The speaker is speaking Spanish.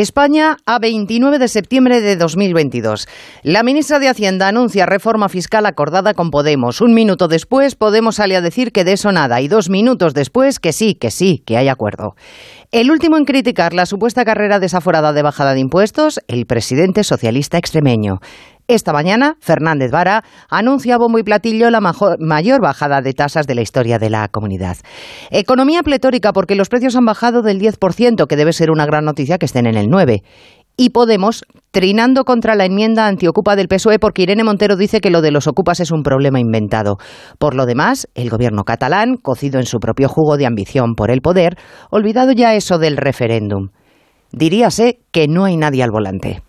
España a 29 de septiembre de 2022. La ministra de Hacienda anuncia reforma fiscal acordada con Podemos. Un minuto después, Podemos sale a decir que de eso nada y dos minutos después que sí, que sí, que hay acuerdo. El último en criticar la supuesta carrera desaforada de bajada de impuestos, el presidente socialista extremeño. Esta mañana, Fernández Vara anuncia bombo y platillo la mayor bajada de tasas de la historia de la comunidad. Economía pletórica porque los precios han bajado del 10%, que debe ser una gran noticia que estén en el 9%. Y Podemos trinando contra la enmienda antiocupa del PSOE porque Irene Montero dice que lo de los ocupas es un problema inventado. Por lo demás, el gobierno catalán, cocido en su propio jugo de ambición por el poder, olvidado ya eso del referéndum. Diríase que no hay nadie al volante.